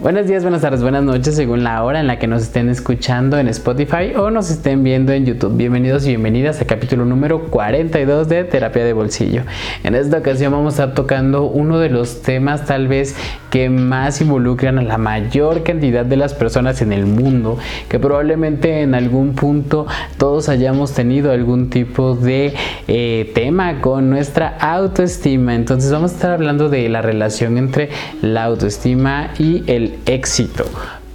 Buenos días, buenas tardes, buenas noches, según la hora en la que nos estén escuchando en Spotify o nos estén viendo en YouTube. Bienvenidos y bienvenidas al capítulo número 42 de Terapia de Bolsillo. En esta ocasión vamos a estar tocando uno de los temas tal vez que más involucran a la mayor cantidad de las personas en el mundo, que probablemente en algún punto todos hayamos tenido algún tipo de eh, tema con nuestra autoestima. Entonces vamos a estar hablando de la relación entre la autoestima y el éxito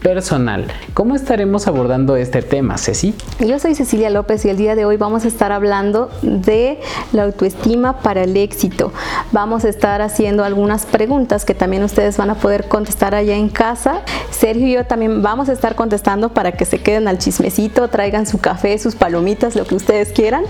personal. ¿Cómo estaremos abordando este tema, Ceci? Yo soy Cecilia López y el día de hoy vamos a estar hablando de la autoestima para el éxito. Vamos a estar haciendo algunas preguntas que también ustedes van a poder contestar allá en casa. Sergio y yo también vamos a estar contestando para que se queden al chismecito, traigan su café, sus palomitas, lo que ustedes quieran.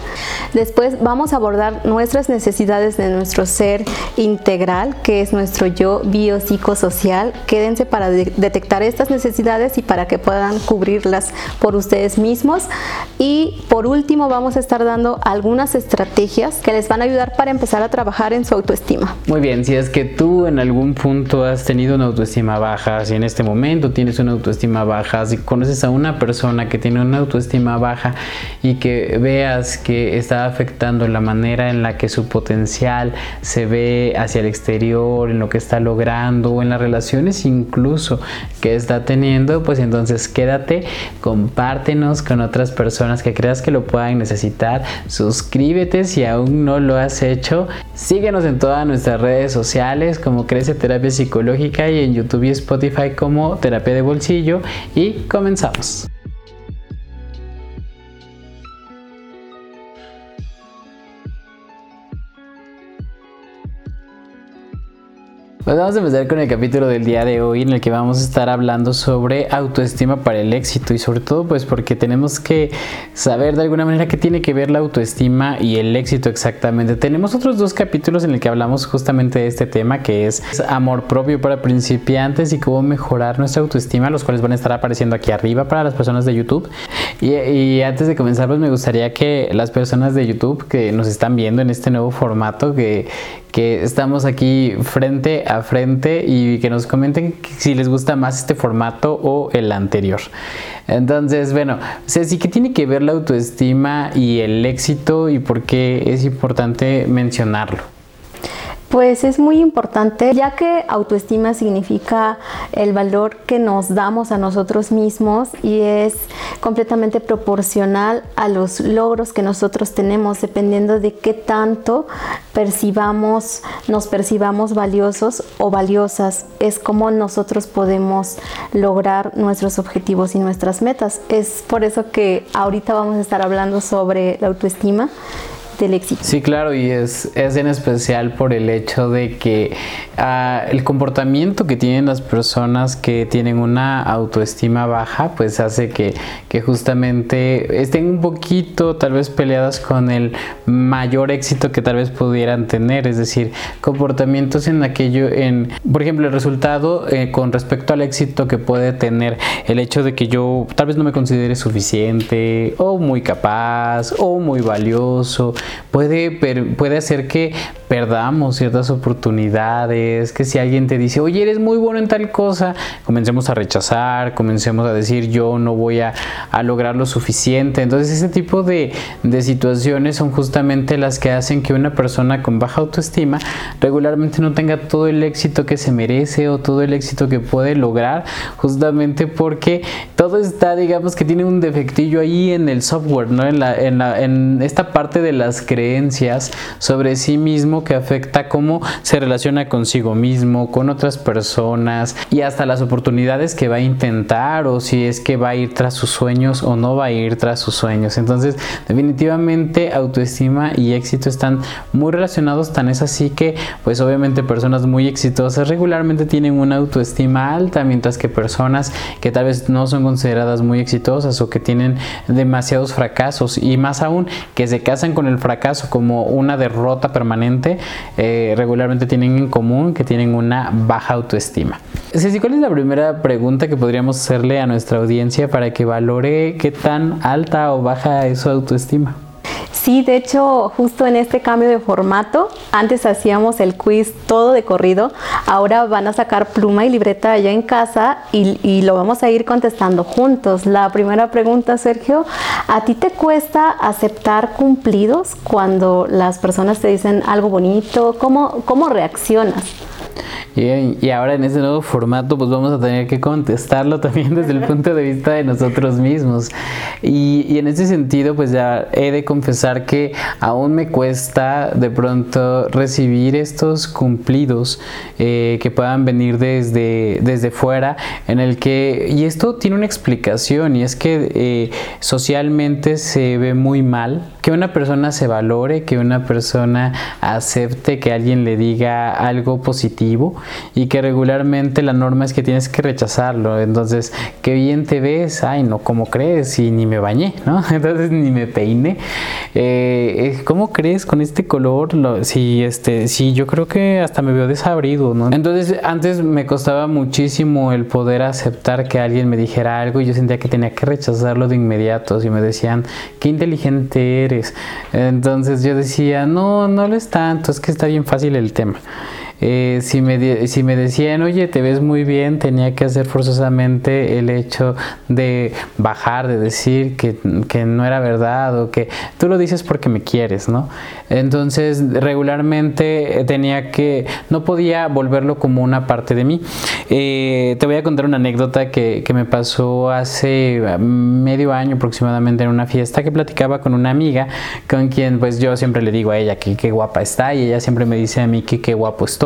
Después vamos a abordar nuestras necesidades de nuestro ser integral, que es nuestro yo biopsicosocial. Quédense para detectar estas necesidades y para que puedan cubrirlas por ustedes mismos. Y por último vamos a estar dando algunas estrategias que les van a ayudar para empezar a trabajar en su autoestima. Muy bien, si es que tú en algún punto has tenido una autoestima baja, si en este momento tienes una autoestima baja, si conoces a una persona que tiene una autoestima baja y que veas que está afectando la manera en la que su potencial se ve hacia el exterior, en lo que está logrando en las relaciones incluso que está teniendo, pues entonces quédate, compártenos con otras personas que creas que lo puedan necesitar. Suscríbete si aún no lo has hecho. Síguenos en todas nuestras redes sociales como Crece Terapia Psicológica y en YouTube y Spotify como Terapia de Bolsillo. Y comenzamos. Pues vamos a empezar con el capítulo del día de hoy en el que vamos a estar hablando sobre autoestima para el éxito y sobre todo pues porque tenemos que saber de alguna manera qué tiene que ver la autoestima y el éxito exactamente. Tenemos otros dos capítulos en el que hablamos justamente de este tema que es amor propio para principiantes y cómo mejorar nuestra autoestima, los cuales van a estar apareciendo aquí arriba para las personas de YouTube. Y, y antes de comenzar pues me gustaría que las personas de YouTube que nos están viendo en este nuevo formato que, que estamos aquí frente a frente y que nos comenten si les gusta más este formato o el anterior. Entonces, bueno, Ceci, ¿qué tiene que ver la autoestima y el éxito y por qué es importante mencionarlo? Pues es muy importante, ya que autoestima significa el valor que nos damos a nosotros mismos y es completamente proporcional a los logros que nosotros tenemos, dependiendo de qué tanto percibamos, nos percibamos valiosos o valiosas. Es como nosotros podemos lograr nuestros objetivos y nuestras metas. Es por eso que ahorita vamos a estar hablando sobre la autoestima del éxito. Sí, claro, y es, es en especial por el hecho de que ah, el comportamiento que tienen las personas que tienen una autoestima baja, pues hace que, que justamente estén un poquito tal vez peleadas con el mayor éxito que tal vez pudieran tener, es decir, comportamientos en aquello, en, por ejemplo, el resultado eh, con respecto al éxito que puede tener el hecho de que yo tal vez no me considere suficiente o muy capaz o muy valioso puede, puede hacer que perdamos ciertas oportunidades, que si alguien te dice, oye, eres muy bueno en tal cosa, comencemos a rechazar, comencemos a decir, yo no voy a, lograr lo suficiente. Entonces ese tipo de, de situaciones son justamente las que hacen que una persona con baja autoestima regularmente no tenga todo el éxito que se merece o todo el éxito que puede lograr, justamente porque todo está, digamos, que tiene un defectillo ahí en el software, ¿no? En, la, en, la, en esta parte de creencias sobre sí mismo que afecta cómo se relaciona consigo mismo, con otras personas y hasta las oportunidades que va a intentar o si es que va a ir tras sus sueños o no va a ir tras sus sueños. Entonces, definitivamente autoestima y éxito están muy relacionados, tan es así que pues obviamente personas muy exitosas regularmente tienen una autoestima alta, mientras que personas que tal vez no son consideradas muy exitosas o que tienen demasiados fracasos y más aún que se casan con el fracaso como una derrota permanente, eh, regularmente tienen en común que tienen una baja autoestima. Ceci, ¿cuál es la primera pregunta que podríamos hacerle a nuestra audiencia para que valore qué tan alta o baja es su autoestima? Sí, de hecho, justo en este cambio de formato, antes hacíamos el quiz todo de corrido, ahora van a sacar pluma y libreta allá en casa y, lo vamos a ir contestando juntos. La primera pregunta, Sergio, ¿a ti te cuesta aceptar cumplidos cuando las personas te dicen algo bonito? ¿Cómo, cómo reaccionas? Y, ahora en ese nuevo formato pues vamos a tener que contestarlo también desde el punto de vista de nosotros mismos. Y, en ese sentido pues ya he de confesar que aún me cuesta de pronto recibir estos cumplidos eh, que puedan venir desde, desde fuera en el que, y esto tiene una explicación y es que eh, socialmente se ve muy mal que una persona se valore, que una persona acepte que alguien le diga algo positivo y que regularmente la norma es que tienes que rechazarlo. Entonces, qué bien te ves, ay, no, ¿cómo crees? Y ni me bañé, ¿no? Entonces ni me peiné. Eh, ¿Cómo crees con este color? si, este, sí, yo creo que hasta me veo desabrido, ¿no? Entonces, antes me costaba muchísimo el poder aceptar que alguien me dijera algo y yo sentía que tenía que rechazarlo de inmediato. Si me decían, qué inteligente eres entonces yo decía, no, no lo es tanto, es que está bien fácil el tema. Eh, si, me, si me decían, oye, te ves muy bien, tenía que hacer forzosamente el hecho de bajar, de decir que, que, no era verdad o que tú lo dices porque me quieres, ¿no? Entonces, regularmente tenía que, no podía volverlo como una parte de mí. Eh, te voy a contar una anécdota que, que me pasó hace medio año aproximadamente en una fiesta que platicaba con una amiga con quien pues yo siempre le digo a ella que qué guapa está y ella siempre me dice a mí que qué guapo estoy.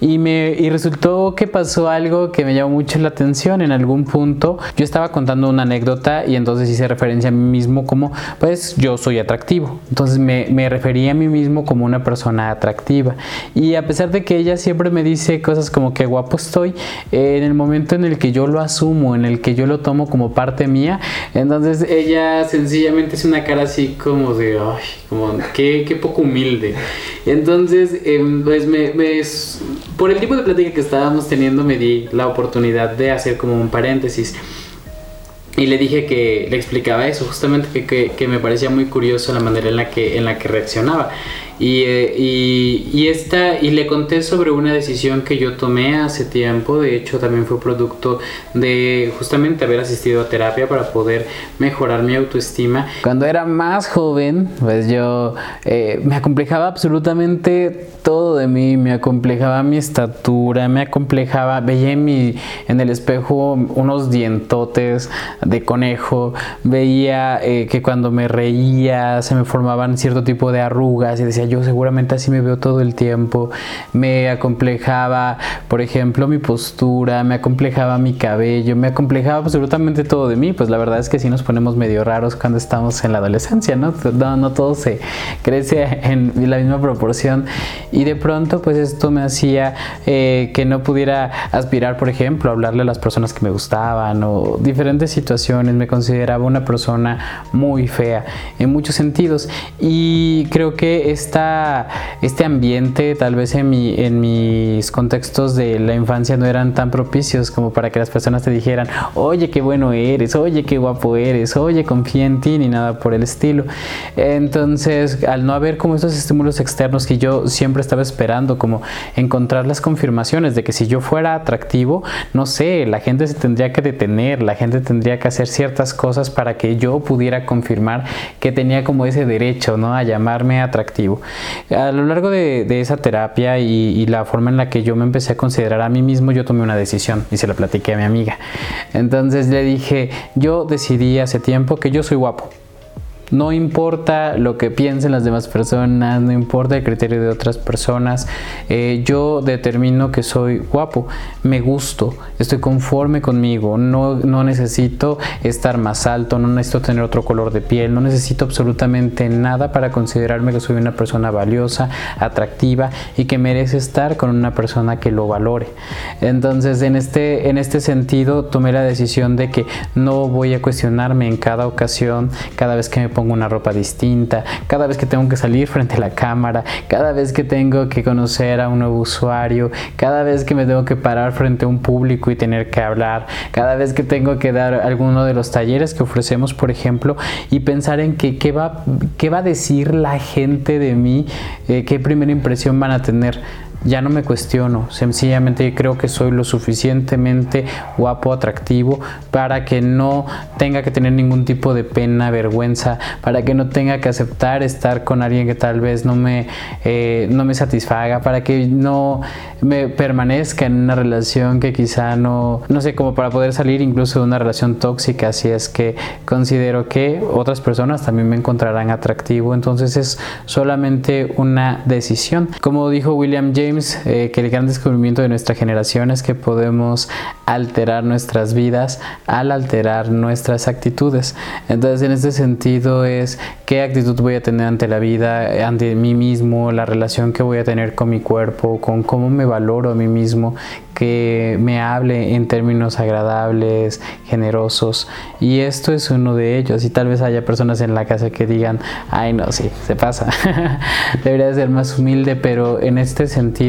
Y, me, y resultó que pasó algo que me llamó mucho la atención en algún punto. Yo estaba contando una anécdota y entonces hice referencia a mí mismo como, pues yo soy atractivo. Entonces me, me refería a mí mismo como una persona atractiva. Y a pesar de que ella siempre me dice cosas como que guapo estoy, en el momento en el que yo lo asumo, en el que yo lo tomo como parte mía, entonces ella sencillamente es una cara así como de, ay, como, qué, qué poco humilde. Entonces, em, pues me por el tipo de plática que estábamos teniendo me di la oportunidad de hacer como un paréntesis. Y le dije que le explicaba eso, justamente que, que, que, me parecía muy curioso la manera en la que, en la que reaccionaba. Y, eh, y, y, esta, y le conté sobre una decisión que yo tomé hace tiempo, de hecho también fue producto de justamente haber asistido a terapia para poder mejorar mi autoestima. Cuando era más joven, pues yo eh, me acomplejaba absolutamente todo de mí, me acomplejaba mi estatura, me acomplejaba, veía en, mi, en el espejo unos dientotes de conejo, veía eh, que cuando me reía se me formaban cierto tipo de arrugas y decía, yo seguramente así me veo todo el tiempo, me acomplejaba, por ejemplo, mi postura, me acomplejaba mi cabello, me acomplejaba absolutamente todo de mí, pues la verdad es que sí nos ponemos medio raros cuando estamos en la adolescencia, ¿no? No, no todo se crece en la misma proporción y de pronto pues esto me hacía eh, que no pudiera aspirar, por ejemplo, a hablarle a las personas que me gustaban o diferentes situaciones, me consideraba una persona muy fea en muchos sentidos y creo que este este ambiente tal vez en, mi, en mis contextos de la infancia no eran tan propicios como para que las personas te dijeran, oye, qué bueno eres, oye, qué guapo eres, oye, confía en ti, ni nada por el estilo. Entonces, al no haber como esos estímulos externos que yo siempre estaba esperando, como encontrar las confirmaciones de que si yo fuera atractivo, no sé, la gente se tendría que detener, la gente tendría que hacer ciertas cosas para que yo pudiera confirmar que tenía como ese derecho, ¿no? A llamarme atractivo. A lo largo de, esa terapia y, la forma en la que yo me empecé a considerar a mí mismo, yo tomé una decisión y se la platiqué a mi amiga. Entonces le dije, yo decidí hace tiempo que yo soy guapo. No importa lo que piensen las demás personas, no importa el criterio de otras personas, eh, yo determino que soy guapo, me gusto, estoy conforme conmigo, no, no necesito estar más alto, no necesito tener otro color de piel, no necesito absolutamente nada para considerarme que soy una persona valiosa, atractiva y que merece estar con una persona que lo valore. Entonces, en este, en este sentido, tomé la decisión de que no voy a cuestionarme en cada ocasión, cada vez que me pongo una ropa distinta, cada vez que tengo que salir frente a la cámara, cada vez que tengo que conocer a un nuevo usuario, cada vez que me tengo que parar frente a un público y tener que hablar, cada vez que tengo que dar alguno de los talleres que ofrecemos, por ejemplo, y pensar en que, qué, va, qué va a decir la gente de mí, eh, qué primera impresión van a tener ya no me cuestiono, sencillamente creo que soy lo suficientemente guapo, atractivo para que no tenga que tener ningún tipo de pena, vergüenza, para que no tenga que aceptar estar con alguien que tal vez no me, eh, no me satisfaga, para que no me permanezca en una relación que quizá no, no sé, como para poder salir incluso de una relación tóxica, si es que considero que otras personas también me encontrarán atractivo, entonces es solamente una decisión. Como dijo William James, eh, que el gran descubrimiento de nuestra generación es que podemos alterar nuestras vidas al alterar nuestras actitudes. Entonces, en este sentido es qué actitud voy a tener ante la vida, ante mí mismo, la relación que voy a tener con mi cuerpo, con cómo me valoro a mí mismo, que me hable en términos agradables, generosos. Y esto es uno de ellos. Y tal vez haya personas en la casa que digan, ay no, sí, se pasa. Debería ser más humilde, pero en este sentido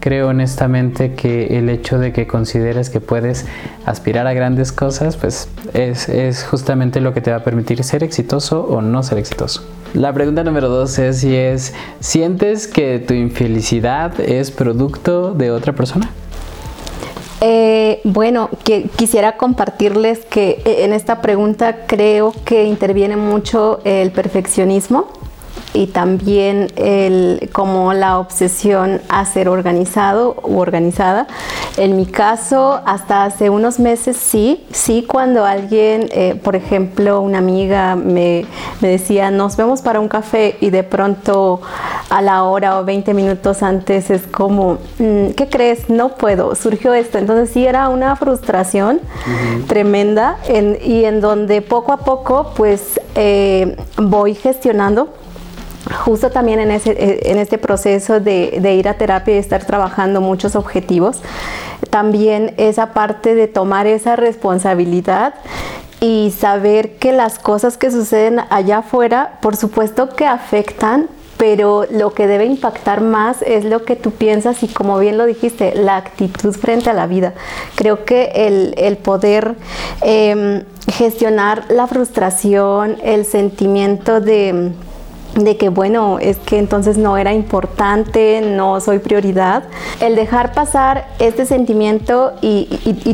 creo honestamente que el hecho de que consideres que puedes aspirar a grandes cosas, pues es, es justamente lo que te va a permitir ser exitoso o no ser exitoso. La pregunta número dos es si es, ¿sientes que tu infelicidad es producto de otra persona? Eh, bueno, que, quisiera compartirles que eh, en esta pregunta creo que interviene mucho el perfeccionismo y también el, como la obsesión a ser organizado u organizada. En mi caso, hasta hace unos meses sí, sí cuando alguien, eh, por ejemplo, una amiga me, me, decía, nos vemos para un café y de pronto a la hora o 20 minutos antes es como, mm, ¿qué crees? No puedo, surgió esto. Entonces sí era una frustración tremenda y en donde poco a poco pues eh, voy gestionando justo también en, ese, eh, en este proceso de, ir a terapia y estar trabajando muchos objetivos, también esa parte de tomar esa responsabilidad y saber que las cosas que suceden allá afuera, por supuesto que afectan, pero lo que debe impactar más es lo que tú piensas y como bien lo dijiste, la actitud frente a la vida. Creo que el, el poder eh, gestionar la frustración, el sentimiento de de que bueno, es que entonces no era importante, no soy prioridad. El dejar pasar este sentimiento y,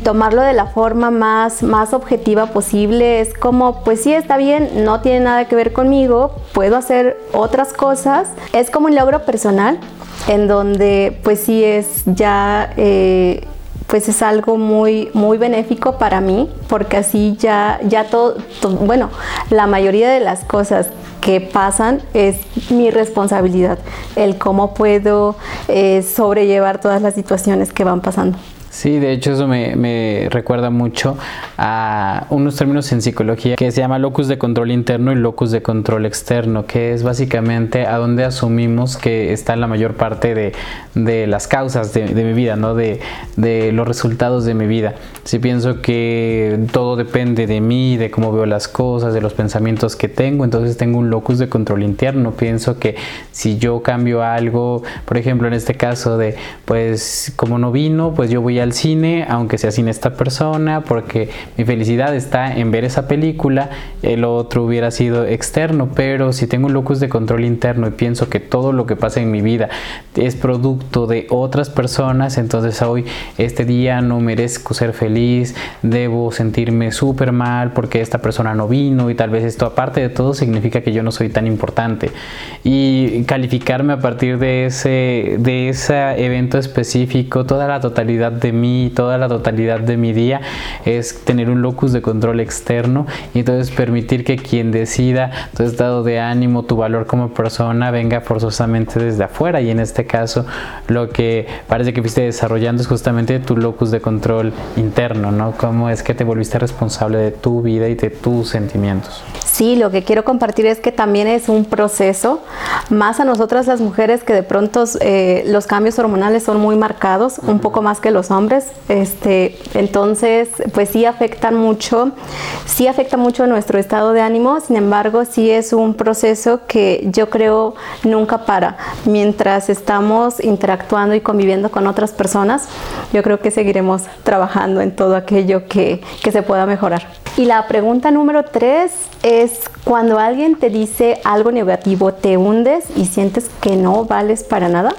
tomarlo de la forma más, más objetiva posible es como, pues sí, está bien, no tiene nada que ver conmigo, puedo hacer otras cosas. Es como un logro personal en donde pues sí es ya... Eh, pues es algo muy, muy benéfico para mí, porque así ya, ya todo, bueno, la mayoría de las cosas que pasan es mi responsabilidad, el cómo puedo eh, sobrellevar todas las situaciones que van pasando. Sí, de hecho eso me, recuerda mucho a unos términos en psicología que se llama locus de control interno y locus de control externo, que es básicamente a donde asumimos que está la mayor parte de, las causas de, mi vida, ¿no? De, de, los resultados de mi vida. Si pienso que todo depende de mí, de cómo veo las cosas, de los pensamientos que tengo, entonces tengo un locus de control interno. Pienso que si yo cambio algo, por ejemplo en este caso de, pues como no vino, pues yo voy al cine, aunque sea sin esta persona, porque mi felicidad está en ver esa película, el otro hubiera sido externo, pero si tengo un locus de control interno y pienso que todo lo que pasa en mi vida es producto de otras personas, entonces hoy, este día no merezco ser feliz, debo sentirme súper mal porque esta persona no vino y tal vez esto aparte de todo significa que yo no soy tan importante. Y calificarme a partir de ese, de ese evento específico, toda la totalidad de mí, toda la totalidad de mi día es tener un locus de control externo y entonces permitir que quien decida tu estado de ánimo, tu valor como persona venga forzosamente desde afuera y en este caso lo que parece que fuiste desarrollando es justamente tu locus de control interno, ¿no? Cómo es que te volviste responsable de tu vida y de tus sentimientos. Sí, lo que quiero compartir es que también es un proceso, más a nosotras las mujeres que de pronto eh, los cambios hormonales son muy marcados, un poco más que los hombres hombres. Este, entonces, pues sí afectan mucho, sí afecta mucho nuestro estado de ánimo, sin embargo, sí es un proceso que yo creo nunca para. Mientras estamos interactuando y conviviendo con otras personas, yo creo que seguiremos trabajando en todo aquello que, que se pueda mejorar. Y la pregunta número tres es, cuando alguien te dice algo negativo, ¿te hundes y sientes que no vales para nada?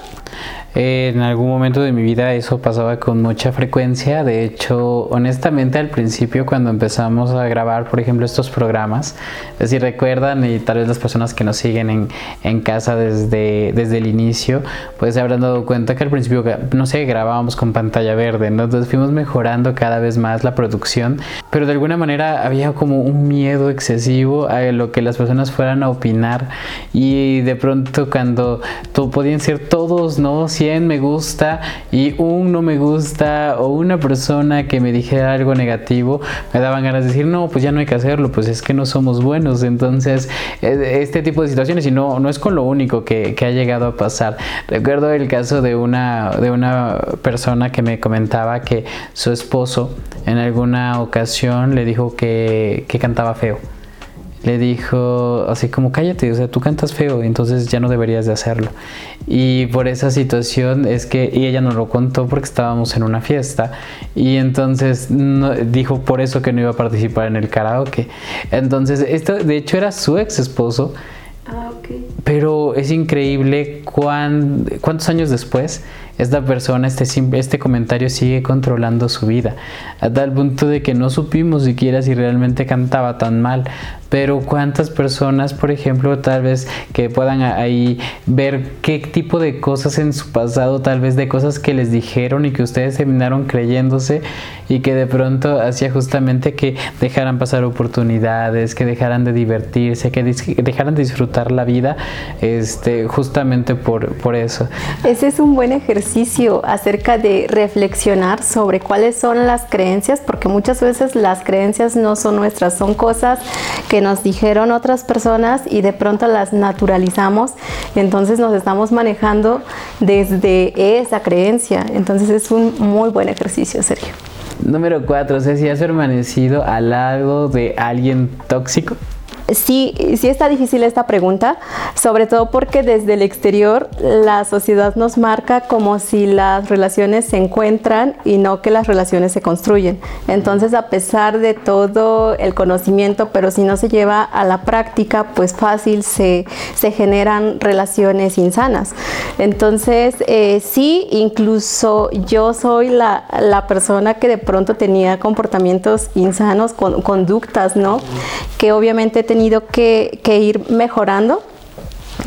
En algún momento de mi vida eso pasaba con mucha frecuencia. De hecho, honestamente al principio cuando empezamos a grabar, por ejemplo, estos programas, si recuerdan y tal vez las personas que nos siguen en, en casa desde, desde el inicio, pues se habrán dado cuenta que al principio, no sé, grabábamos con pantalla verde, ¿no? entonces fuimos mejorando cada vez más la producción, pero de alguna manera había como un miedo excesivo a lo que las personas fueran a opinar y de pronto cuando podían ser todos, ¿no? 100 me gusta y un no me gusta o una persona que me dijera algo negativo, me daban ganas de decir, no, pues ya no hay que hacerlo, pues es que no somos buenos. Entonces, eh, este tipo de situaciones, y no, no es con lo único que, ha llegado a pasar. Recuerdo el caso de una, de una persona que me comentaba que su esposo en alguna ocasión le dijo que, que cantaba feo le dijo así como cállate, o sea, tú cantas feo, entonces ya no deberías de hacerlo. Y por esa situación es que, y ella nos lo contó porque estábamos en una fiesta, y entonces dijo por eso que no iba a participar en el karaoke. Entonces, esto de hecho era su ex esposo. Ah, Pero es increíble cuántos años después esta persona, este, este comentario sigue controlando su vida, a tal punto de que no supimos siquiera si realmente cantaba tan mal, pero cuántas personas, por ejemplo, tal vez que puedan ahí ver qué tipo de cosas en su pasado, tal vez de cosas que les dijeron y que ustedes terminaron creyéndose y que de pronto hacía justamente que dejaran pasar oportunidades, que dejaran de divertirse, que dejaran de disfrutar la vida, este, justamente por, por eso. Ese es un buen ejercicio acerca de reflexionar sobre cuáles son las creencias, porque muchas veces las creencias no son nuestras, son cosas que nos dijeron otras personas y de pronto las naturalizamos, entonces nos estamos manejando desde esa creencia. Entonces es un muy buen ejercicio, Sergio. Número cuatro, si has permanecido al lado de alguien tóxico? Sí, sí está difícil esta pregunta, sobre todo porque desde el exterior la sociedad nos marca como si las relaciones se encuentran y no que las relaciones se construyen. Entonces, a pesar de todo el conocimiento, pero si no se lleva a la práctica, pues fácil se, generan relaciones insanas. Entonces, eh, sí, incluso yo soy la, persona que de pronto tenía comportamientos insanos, conductas, ¿no? Que obviamente tenía que, ir mejorando.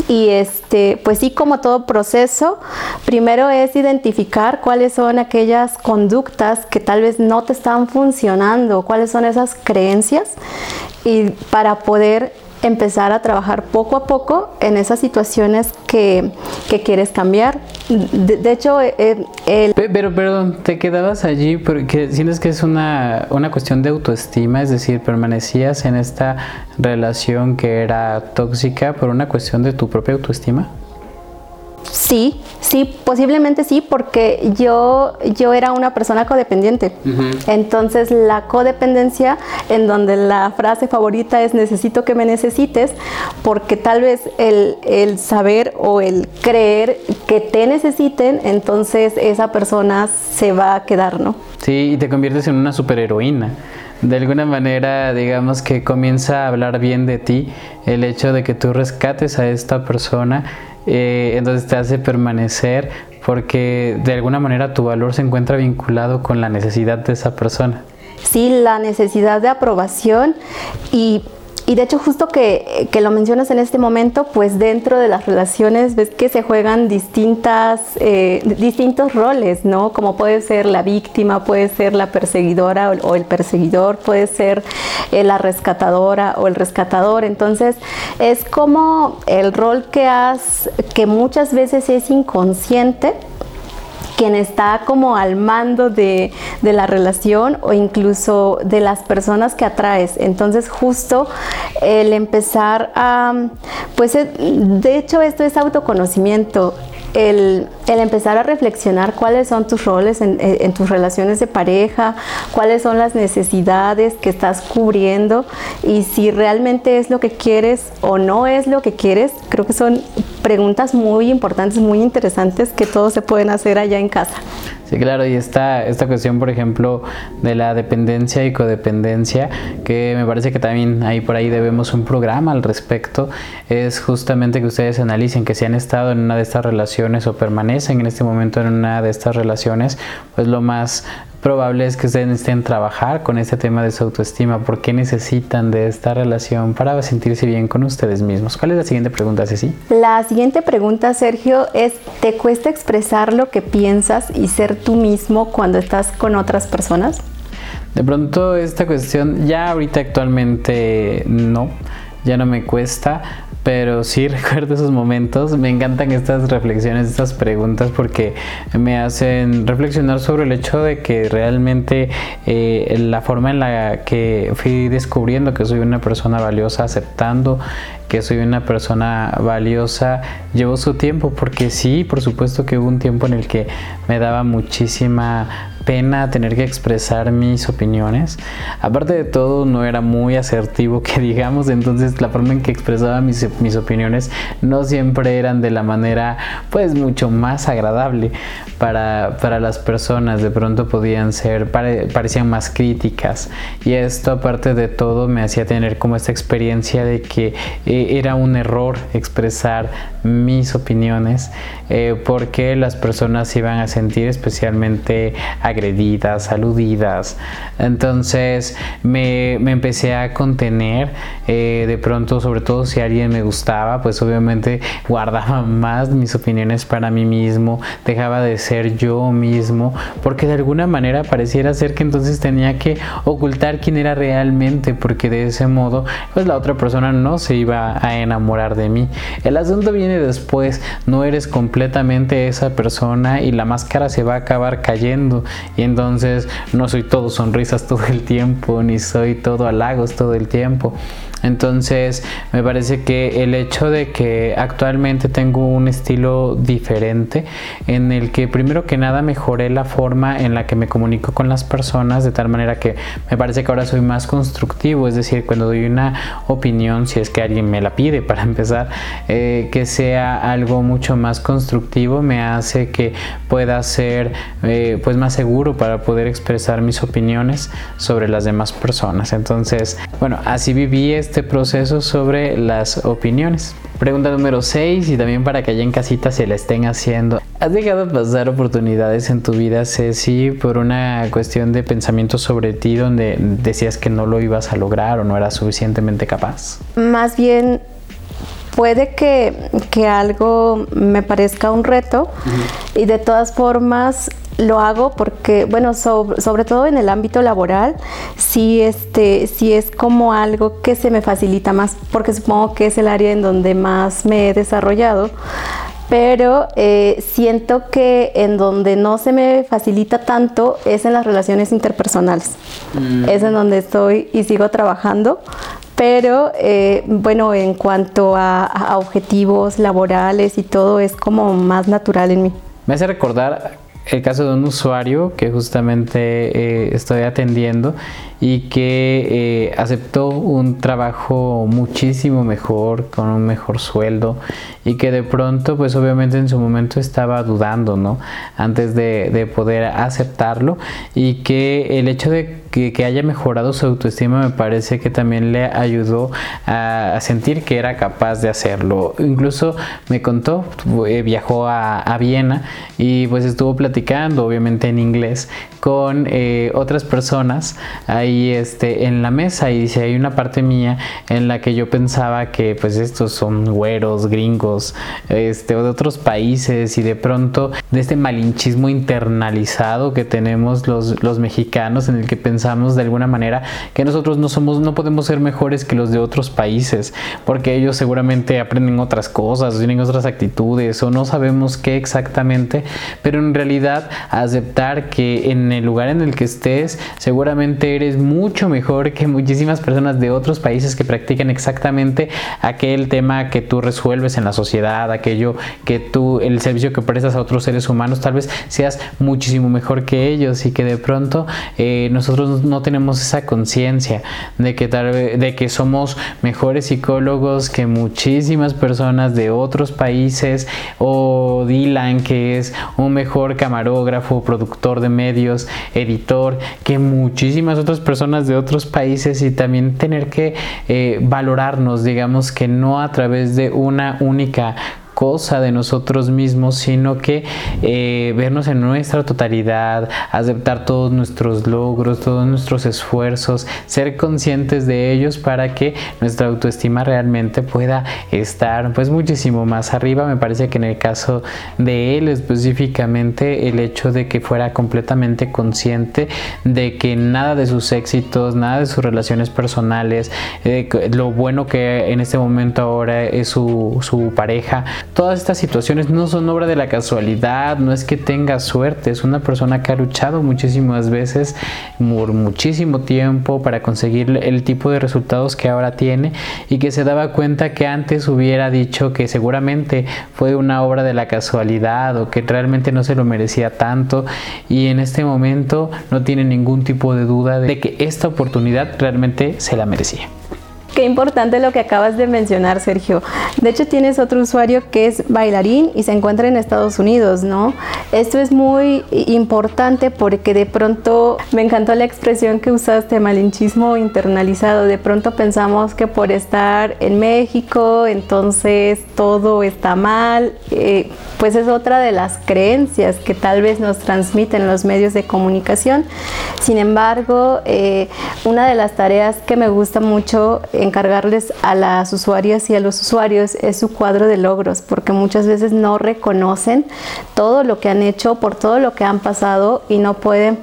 Y este, pues sí, como todo proceso, primero es identificar cuáles son aquellas conductas que tal vez no te están funcionando, cuáles son esas creencias y para poder empezar a trabajar poco a poco en esas situaciones que, quieres cambiar. De, hecho, eh, el... Pero, perdón, te quedabas allí porque sientes que es una, una cuestión de autoestima, es decir, permanecías en esta relación que era tóxica por una cuestión de tu propia autoestima. Sí, sí, posiblemente sí, porque yo, yo era una persona codependiente. Entonces la codependencia, en donde la frase favorita es necesito que me necesites, porque tal vez el, el saber o el creer que te necesiten, entonces esa persona se va a quedar, ¿no? Sí, y te conviertes en una superheroína de alguna manera, digamos que comienza a hablar bien de ti el hecho de que tú rescates a esta persona eh, entonces te hace permanecer porque de alguna manera tu valor se encuentra vinculado con la necesidad de esa persona. Sí, la necesidad de aprobación y y de hecho, justo que, lo mencionas en este momento, pues dentro de las relaciones ves que se juegan distintas, eh, distintos roles, ¿no? Como puede ser la víctima, puede ser la perseguidora o, el perseguidor, puede ser eh, la rescatadora o el rescatador. Entonces, es como el rol que has, que muchas veces es inconsciente, quien está como al mando de, la relación o incluso de las personas que atraes. Entonces justo el empezar a, pues de hecho esto es autoconocimiento el, empezar a reflexionar cuáles son tus roles en, en, tus relaciones de pareja, cuáles son las necesidades que estás cubriendo y si realmente es lo que quieres o no es lo que quieres, creo que son preguntas muy importantes, muy interesantes que todos se pueden hacer allá en casa. Sí, claro, y esta, esta cuestión, por ejemplo, de la dependencia y codependencia, que me parece que también ahí por ahí debemos un programa al respecto, es justamente que ustedes analicen que si han estado en una de estas relaciones o permanecen en este momento en una de estas relaciones, pues lo más probable es que ustedes necesiten trabajar con este tema de su autoestima. ¿Por qué necesitan de esta relación para sentirse bien con ustedes mismos? ¿Cuál es la siguiente pregunta, Ceci? La siguiente pregunta, Sergio, es, ¿te cuesta expresar lo que piensas y ser tú mismo cuando estás con otras personas? De pronto esta cuestión ya ahorita actualmente no, ya no me cuesta, pero sí recuerdo esos momentos. Me encantan estas reflexiones, estas preguntas porque me hacen reflexionar sobre el hecho de que realmente eh, la forma en la que fui descubriendo que soy una persona valiosa, aceptando que soy una persona valiosa, llevó su tiempo porque sí, por supuesto que hubo un tiempo en el que me daba muchísima pena tener que expresar mis opiniones. Aparte de todo, no era muy asertivo que digamos, entonces la forma en que expresaba mis, mis opiniones no siempre eran de la manera pues mucho más agradable para, para las personas. De pronto podían ser, parecían más críticas. Y esto aparte de todo me hacía tener como esta experiencia de que eh, era un error expresar mis opiniones eh, porque las personas iban a sentir especialmente agredidas, aludidas. Entonces me, empecé a contener, eh, de pronto, sobre todo si alguien me gustaba, pues obviamente guardaba más mis opiniones para mí mismo, dejaba de ser yo mismo, porque de alguna manera pareciera ser que entonces tenía que ocultar quién era realmente, porque de ese modo, pues la otra persona no se iba a enamorar de mí. El asunto viene después, no eres completamente esa persona y la máscara se va a acabar cayendo y entonces no soy todo sonrisas todo el tiempo, ni soy todo halagos todo el tiempo. Entonces me parece que el hecho de que actualmente tengo un estilo diferente en el que primero que nada mejoré la forma en la que me comunico con las personas de tal manera que me parece que ahora soy más constructivo, es decir, cuando doy una opinión, si es que alguien me la pide para empezar, eh, que sea algo mucho más constructivo, me hace que pueda ser eh, pues más seguro para poder expresar mis opiniones sobre las demás personas. Entonces, bueno, así viví este este proceso sobre las opiniones. Pregunta número 6 y también para que allá en casita se la estén haciendo. ¿Has llegado a pasar oportunidades en tu vida, Ceci, por una cuestión de pensamiento sobre ti donde decías que no lo ibas a lograr o no eras suficientemente capaz? Más bien puede que, que, algo me parezca un reto y de todas formas lo hago porque, bueno, sobre, todo en el ámbito laboral, sí, este, sí es como algo que se me facilita más, porque supongo que es el área en donde más me he desarrollado, pero eh, siento que en donde no se me facilita tanto es en las relaciones interpersonales. Mm. Es en donde estoy y sigo trabajando, pero eh, bueno, en cuanto a, a objetivos laborales y todo, es como más natural en mí. Me hace recordar el caso de un usuario que justamente eh, estoy atendiendo y que eh, aceptó un trabajo muchísimo mejor, con un mejor sueldo y que de pronto pues obviamente en su momento estaba dudando, ¿no? Antes de, de poder aceptarlo y que el hecho de que, que, haya mejorado su autoestima me parece que también le ayudó a, sentir que era capaz de hacerlo. Incluso me contó, eh, viajó a, a, Viena y pues estuvo platicando obviamente en inglés con eh, otras personas ahí este, en la mesa. Y dice, hay una parte mía en la que yo pensaba que pues estos son güeros, gringos, este, o de otros países y de pronto de este malinchismo internalizado que tenemos los, los mexicanos en el que pensamos de alguna manera que nosotros no somos, no podemos ser mejores que los de otros países porque ellos seguramente aprenden otras cosas, tienen otras actitudes o no sabemos qué exactamente, pero en realidad aceptar que en el lugar en el que estés seguramente eres mucho mejor que muchísimas personas de otros países que practican exactamente aquel tema que tú resuelves en la sociedad, aquello que tú, el servicio que prestas a otros seres humanos, tal vez seas muchísimo mejor que ellos y que de pronto eh, nosotros no tenemos esa conciencia de que tal vez, de que somos mejores psicólogos que muchísimas personas de otros países. O Dylan que es un mejor camarógrafo, productor de medios, editor que muchísimas otras personas de otros países y también tener que eh, valorarnos, digamos que no a través de una única cosa de nosotros mismos, sino que eh, vernos en nuestra totalidad, aceptar todos nuestros logros, todos nuestros esfuerzos, ser conscientes de ellos para que nuestra autoestima realmente pueda estar pues muchísimo más arriba. Me parece que en el caso de él específicamente el hecho de que fuera completamente consciente de que nada de sus éxitos, nada de sus relaciones personales, eh, lo bueno que en este momento ahora es su, su pareja, todas estas situaciones no son obra de la casualidad, no es que tenga suerte, es una persona que ha luchado muchísimas veces por muchísimo tiempo para conseguir el tipo de resultados que ahora tiene y que se daba cuenta que antes hubiera dicho que seguramente fue una obra de la casualidad o que realmente no se lo merecía tanto y en este momento no tiene ningún tipo de duda de que esta oportunidad realmente se la merecía. Qué importante lo que acabas de mencionar, Sergio. De hecho, tienes otro usuario que es bailarín y se encuentra en Estados Unidos, ¿no? Esto es muy importante porque de pronto me encantó la expresión que usaste, malinchismo internalizado. De pronto pensamos que por estar en México, entonces todo está mal. Eh, pues es otra de las creencias que tal vez nos transmiten los medios de comunicación. Sin embargo, eh, una de las tareas que me gusta mucho encargarles a las usuarias y a los usuarios es su cuadro de logros, porque muchas veces no reconocen todo lo que han hecho, por todo lo que han pasado y no pueden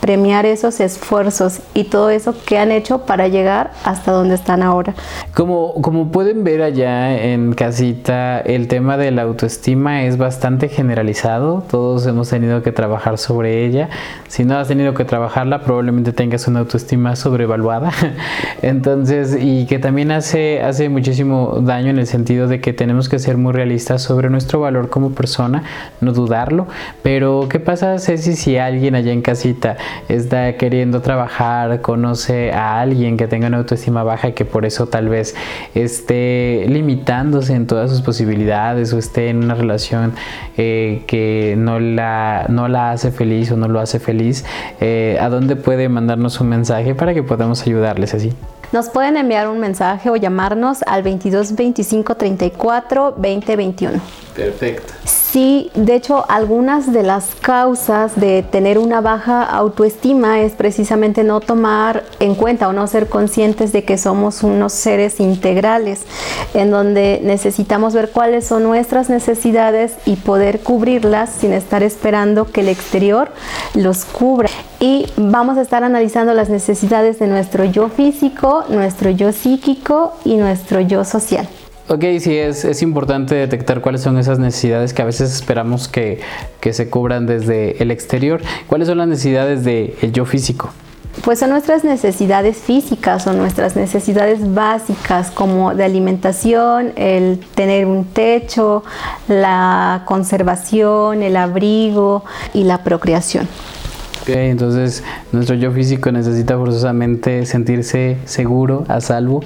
premiar esos esfuerzos y todo eso que han hecho para llegar hasta donde están ahora. Como, como pueden ver allá en casita, el tema de la autoestima es bastante generalizado, todos hemos tenido que trabajar sobre ella, si no has tenido que trabajarla probablemente tengas una autoestima sobrevaluada, entonces y y que también hace, hace muchísimo daño en el sentido de que tenemos que ser muy realistas sobre nuestro valor como persona, no dudarlo, pero ¿qué pasa Ceci si alguien allá en casita está queriendo trabajar, conoce a alguien que tenga una autoestima baja y que por eso tal vez esté limitándose en todas sus posibilidades o esté en una relación eh, que no la, no la hace feliz o no lo hace feliz, eh, ¿a dónde puede mandarnos un mensaje para que podamos ayudarles así? Nos pueden enviar un mensaje o llamarnos al 22 25 34 20 21. Perfecto. Sí, de hecho, algunas de las causas de tener una baja autoestima es precisamente no tomar en cuenta o no ser conscientes de que somos unos seres integrales, en donde necesitamos ver cuáles son nuestras necesidades y poder cubrirlas sin estar esperando que el exterior los cubra. Y vamos a estar analizando las necesidades de nuestro yo físico, nuestro yo psíquico y nuestro yo social. Ok, sí, es, es, importante detectar cuáles son esas necesidades que a veces esperamos que, que se cubran desde el exterior. ¿Cuáles son las necesidades del yo físico? Pues son nuestras necesidades físicas o nuestras necesidades básicas como de alimentación, el tener un techo, la conservación, el abrigo y la procreación. Ok, entonces nuestro yo físico necesita forzosamente sentirse seguro, a salvo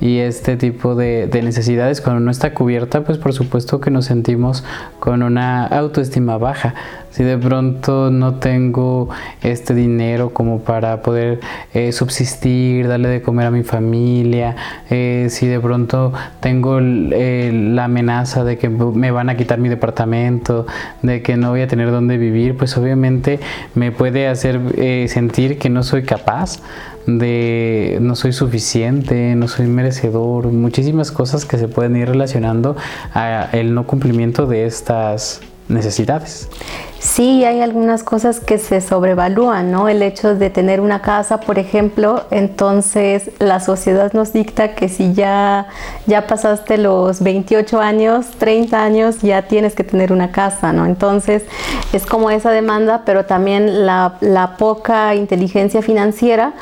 y este tipo de, necesidades cuando no está cubierta pues por supuesto que nos sentimos con una autoestima baja si de pronto no tengo este dinero como para poder eh, subsistir darle de comer a mi familia eh, si de pronto tengo la amenaza de que me van a quitar mi departamento de que no voy a tener dónde vivir pues obviamente me puede hacer eh, sentir que no soy capaz de no soy suficiente, no soy merecedor, muchísimas cosas que se pueden ir relacionando a el no cumplimiento de estas necesidades. Sí, hay algunas cosas que se sobrevalúan, ¿no? El hecho de tener una casa, por ejemplo, entonces la sociedad nos dicta que si ya, ya pasaste los 28 años, 30 años, ya tienes que tener una casa, ¿no? Entonces es como esa demanda, pero también la, la poca inteligencia financiera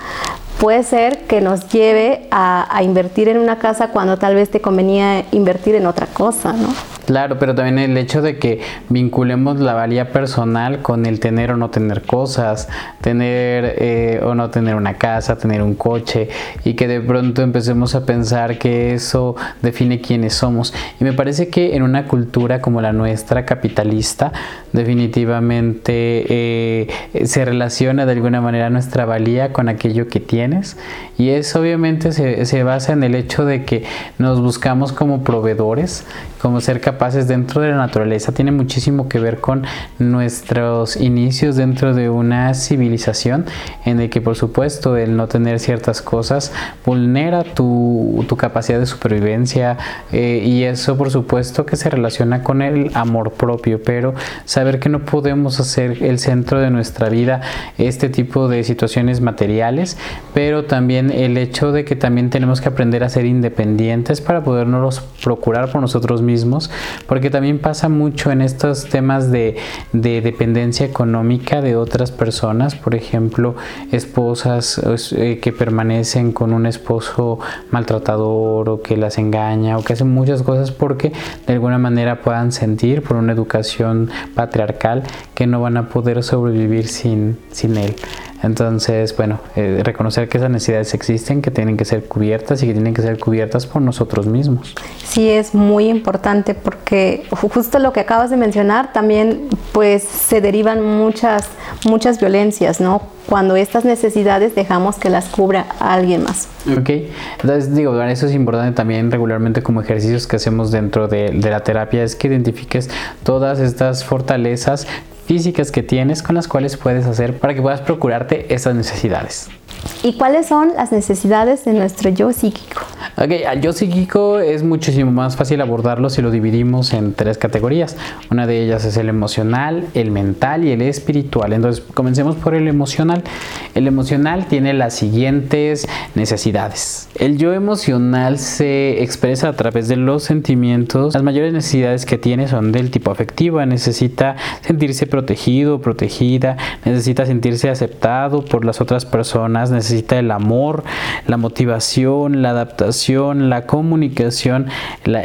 puede ser que nos lleve a, invertir en una casa cuando tal vez te convenía invertir en otra cosa, ¿no? Claro, pero también el hecho de que vinculemos la valía personal con el tener o no tener cosas, tener eh, o no tener una casa, tener un coche y que de pronto empecemos a pensar que eso define quiénes somos. Y me parece que en una cultura como la nuestra, capitalista, definitivamente eh, se relaciona de alguna manera nuestra valía con aquello que y eso obviamente se, se basa en el hecho de que nos buscamos como proveedores, como ser capaces dentro de la naturaleza. Tiene muchísimo que ver con nuestros inicios dentro de una civilización en el que por supuesto el no tener ciertas cosas vulnera tu, tu capacidad de supervivencia eh, y eso por supuesto que se relaciona con el amor propio. Pero saber que no podemos hacer el centro de nuestra vida este tipo de situaciones materiales pero también el hecho de que también tenemos que aprender a ser independientes para podernos procurar por nosotros mismos porque también pasa mucho en estos temas de, dependencia económica de otras personas, por ejemplo, esposas eh, que permanecen con un esposo maltratador o que las engaña o que hacen muchas cosas porque de alguna manera puedan sentir por una educación patriarcal que no van a poder sobrevivir sin, sin él. Entonces, bueno, eh, reconocer que esas necesidades existen, que tienen que ser cubiertas y que tienen que ser cubiertas por nosotros mismos. Sí, es muy importante porque justo lo que acabas de mencionar también pues se derivan muchas muchas violencias, ¿no? Cuando estas necesidades dejamos que las cubra alguien más. Ok, entonces digo, eso es importante también regularmente como ejercicios que hacemos dentro de, de la terapia, es que identifiques todas estas fortalezas físicas que tienes con las cuales puedes hacer para que puedas procurarte esas necesidades. ¿Y cuáles son las necesidades de nuestro yo psíquico? Ok, al yo psíquico es muchísimo más fácil abordarlo si lo dividimos en tres categorías. Una de ellas es el emocional, el mental y el espiritual. Entonces, comencemos por el emocional. El emocional tiene las siguientes necesidades. El yo emocional se expresa a través de los sentimientos. Las mayores necesidades que tiene son del tipo afectivo. Necesita sentirse protegido, protegida, necesita sentirse aceptado por las otras personas, necesita el amor, la motivación, la adaptación, la comunicación,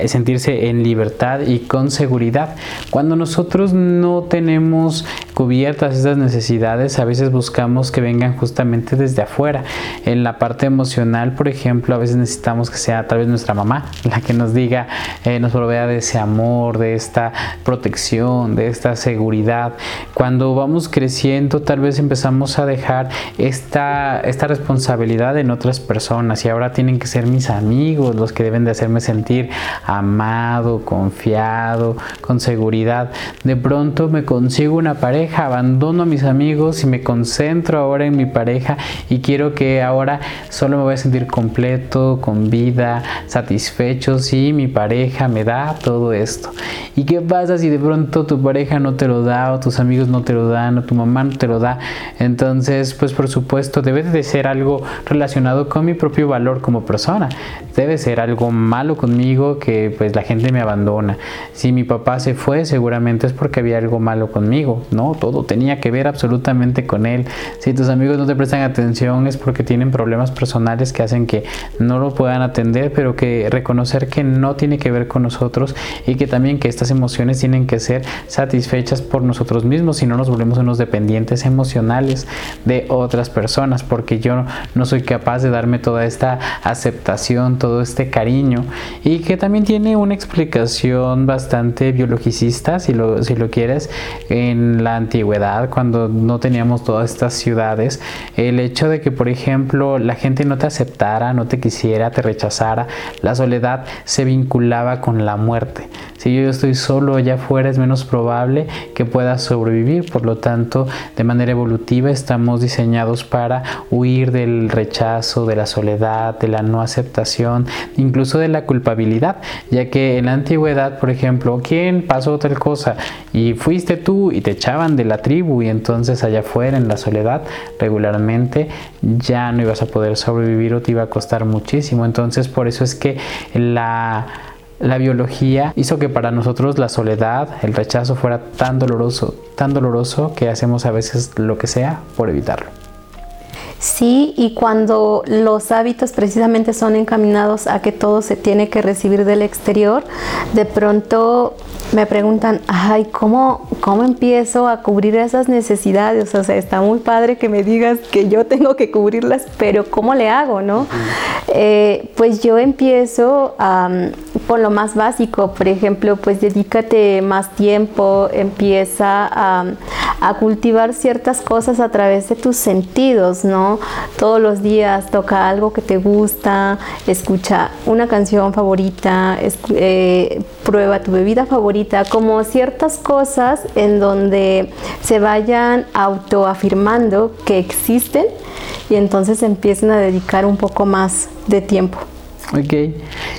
sentirse en libertad y con seguridad. Cuando nosotros no tenemos cubiertas esas necesidades, a veces buscamos que vengan justamente desde afuera. En la parte emocional, por ejemplo, a veces necesitamos que sea a través de nuestra mamá la que nos diga, eh, nos provea de ese amor, de esta protección, de esta seguridad. Cuando vamos creciendo, tal vez empezamos a dejar esta, esta responsabilidad en otras personas y ahora tienen que ser mis amigos los que deben de hacerme sentir amado, confiado, con seguridad. De pronto me consigo una pareja, abandono a mis amigos y me concentro ahora en mi pareja y quiero que ahora solo me voy a sentir completo, con vida, satisfecho si mi pareja me da todo esto. ¿Y qué pasa si de pronto tu pareja no te lo da o tus amigos no te lo dan o tu mamá no te lo da? Entonces, pues por supuesto debe de ser algo relacionado con mi propio valor como persona. Debe ser algo malo conmigo que pues la gente me abandona. Si mi papá se fue, seguramente es porque había algo malo conmigo, ¿no? Todo tenía que ver absolutamente con él. Si tus amigos no te prestan atención es porque tienen problemas personales que hacen que no lo puedan atender, pero que reconocer que no tiene que ver con nosotros y que también que estas emociones tienen que ser satisfechas por nosotros mismos, si no nos volvemos unos dependientes emocionales de otras personas, porque yo no soy capaz de darme toda esta aceptación, todo este cariño y que también tiene una explicación bastante biologicista, si lo, si lo quieres, en la antigüedad, cuando no teníamos todas estas ciudades, el hecho de que, por ejemplo, la gente no te aceptara, no te quisiera, te rechazara, la soledad se vinculaba con la muerte. Si yo estoy solo allá afuera es menos probable que pueda sobrevivir, por lo tanto, de manera evolutiva estamos diseñados para huir del rechazo, de la soledad, de la no aceptación incluso de la culpabilidad, ya que en la antigüedad, por ejemplo, ¿quién pasó tal cosa? Y fuiste tú y te echaban de la tribu y entonces allá afuera en la soledad regularmente ya no ibas a poder sobrevivir o te iba a costar muchísimo. Entonces por eso es que la biología hizo que para nosotros la soledad, el rechazo fuera tan doloroso, tan doloroso que hacemos a veces lo que sea por evitarlo. Sí, y cuando los hábitos precisamente son encaminados a que todo se tiene que recibir del exterior, de pronto me preguntan, ay, ¿cómo, ¿cómo empiezo a cubrir esas necesidades? O sea, está muy padre que me digas que yo tengo que cubrirlas, pero ¿cómo le hago, no? Eh, pues yo empiezo por lo más básico, por ejemplo, pues dedícate más tiempo, empieza a, cultivar ciertas cosas a través de tus sentidos, ¿no? Todos los días toca algo que te gusta, escucha una canción favorita, eh, prueba tu bebida favorita, como ciertas cosas en donde se vayan autoafirmando que existen y entonces empiecen a dedicar un poco más de tiempo. Ok.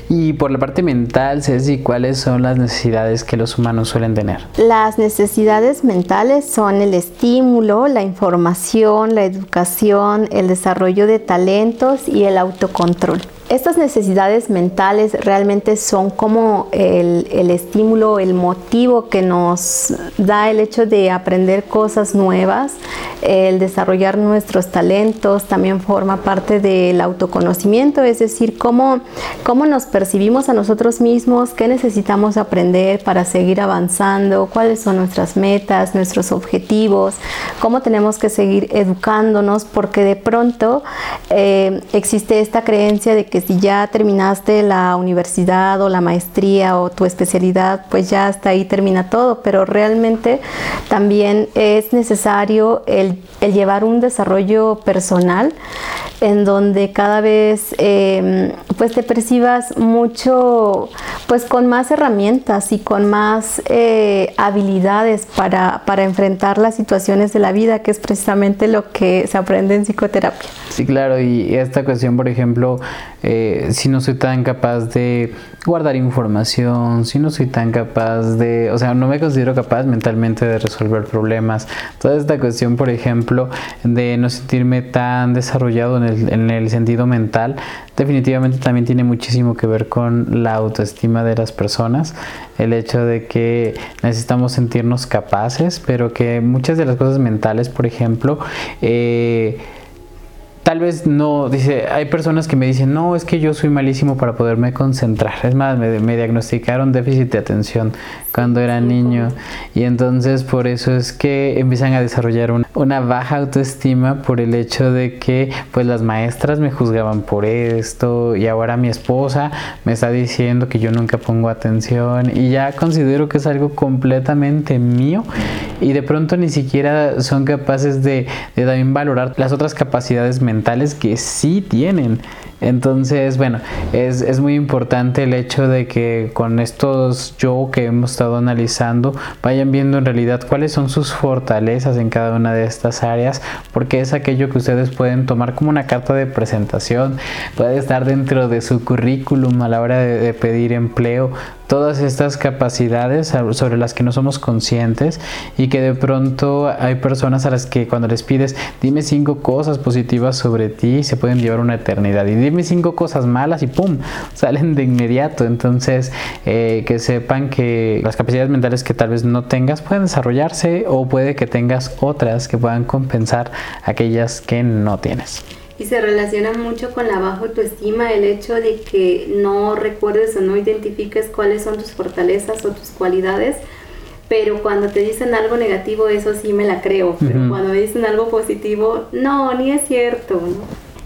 Y por la parte mental, Ceci, ¿cuáles son las necesidades que los humanos suelen tener? Las necesidades mentales son el estímulo, la información, la educación, el desarrollo de talentos y el autocontrol. Estas necesidades mentales realmente son como el, estímulo, el motivo que nos da el hecho de aprender cosas nuevas, el desarrollar nuestros talentos, también forma parte del autoconocimiento, es decir, cómo, cómo nos percibimos a nosotros mismos, qué necesitamos aprender para seguir avanzando, cuáles son nuestras metas, nuestros objetivos, cómo tenemos que seguir educándonos, porque de pronto eh, existe esta creencia de que si ya terminaste la universidad o la maestría o tu especialidad, pues ya hasta ahí termina todo, pero realmente también es necesario el, llevar un desarrollo personal en donde cada vez em, pues te percibas mucho pues con más herramientas y con más eh, habilidades para, para enfrentar las situaciones de la vida, que es precisamente lo que se aprende en psicoterapia. Sí, claro, y esta cuestión, por ejemplo, eh, si no soy tan capaz de guardar información, si no soy tan capaz de, o sea, no me considero capaz mentalmente de resolver problemas, toda esta cuestión, por ejemplo, de no sentirme tan desarrollado en el, en el sentido mental, definitivamente también tiene muchísimo que ver con la autoestima de las personas, el hecho de que necesitamos sentirnos capaces, pero que muchas de las cosas mentales, por ejemplo, eh, tal vez no, dice, hay personas que me dicen, no, es que yo soy malísimo para poderme concentrar. Es más, me, diagnosticaron déficit de atención cuando era niño y entonces por eso es que empiezan a desarrollar una baja autoestima por el hecho de que pues las maestras me juzgaban por esto y ahora mi esposa me está diciendo que yo nunca pongo atención y ya considero que es algo completamente mío y de pronto ni siquiera son capaces de, de también valorar las otras capacidades mentales que sí tienen. Entonces, bueno, es, es, muy importante el hecho de que con estos yo que hemos estado analizando vayan viendo en realidad cuáles son sus fortalezas en cada una de estas áreas, porque es aquello que ustedes pueden tomar como una carta de presentación, puede estar dentro de su currículum a la hora de pedir empleo, todas estas capacidades sobre las que no somos conscientes y que de pronto hay personas a las que cuando les pides dime cinco cosas positivas sobre ti se pueden llevar una eternidad. Y dime cinco cosas malas y pum salen de inmediato. Entonces eh, que sepan que las capacidades mentales que tal vez no tengas pueden desarrollarse o puede que tengas otras que puedan compensar aquellas que no tienes y se relaciona mucho con la baja autoestima, el hecho de que no recuerdes o no identifiques cuáles son tus fortalezas o tus cualidades, pero cuando te dicen algo negativo, eso sí me la creo, pero cuando me dicen algo positivo, no, ni es cierto.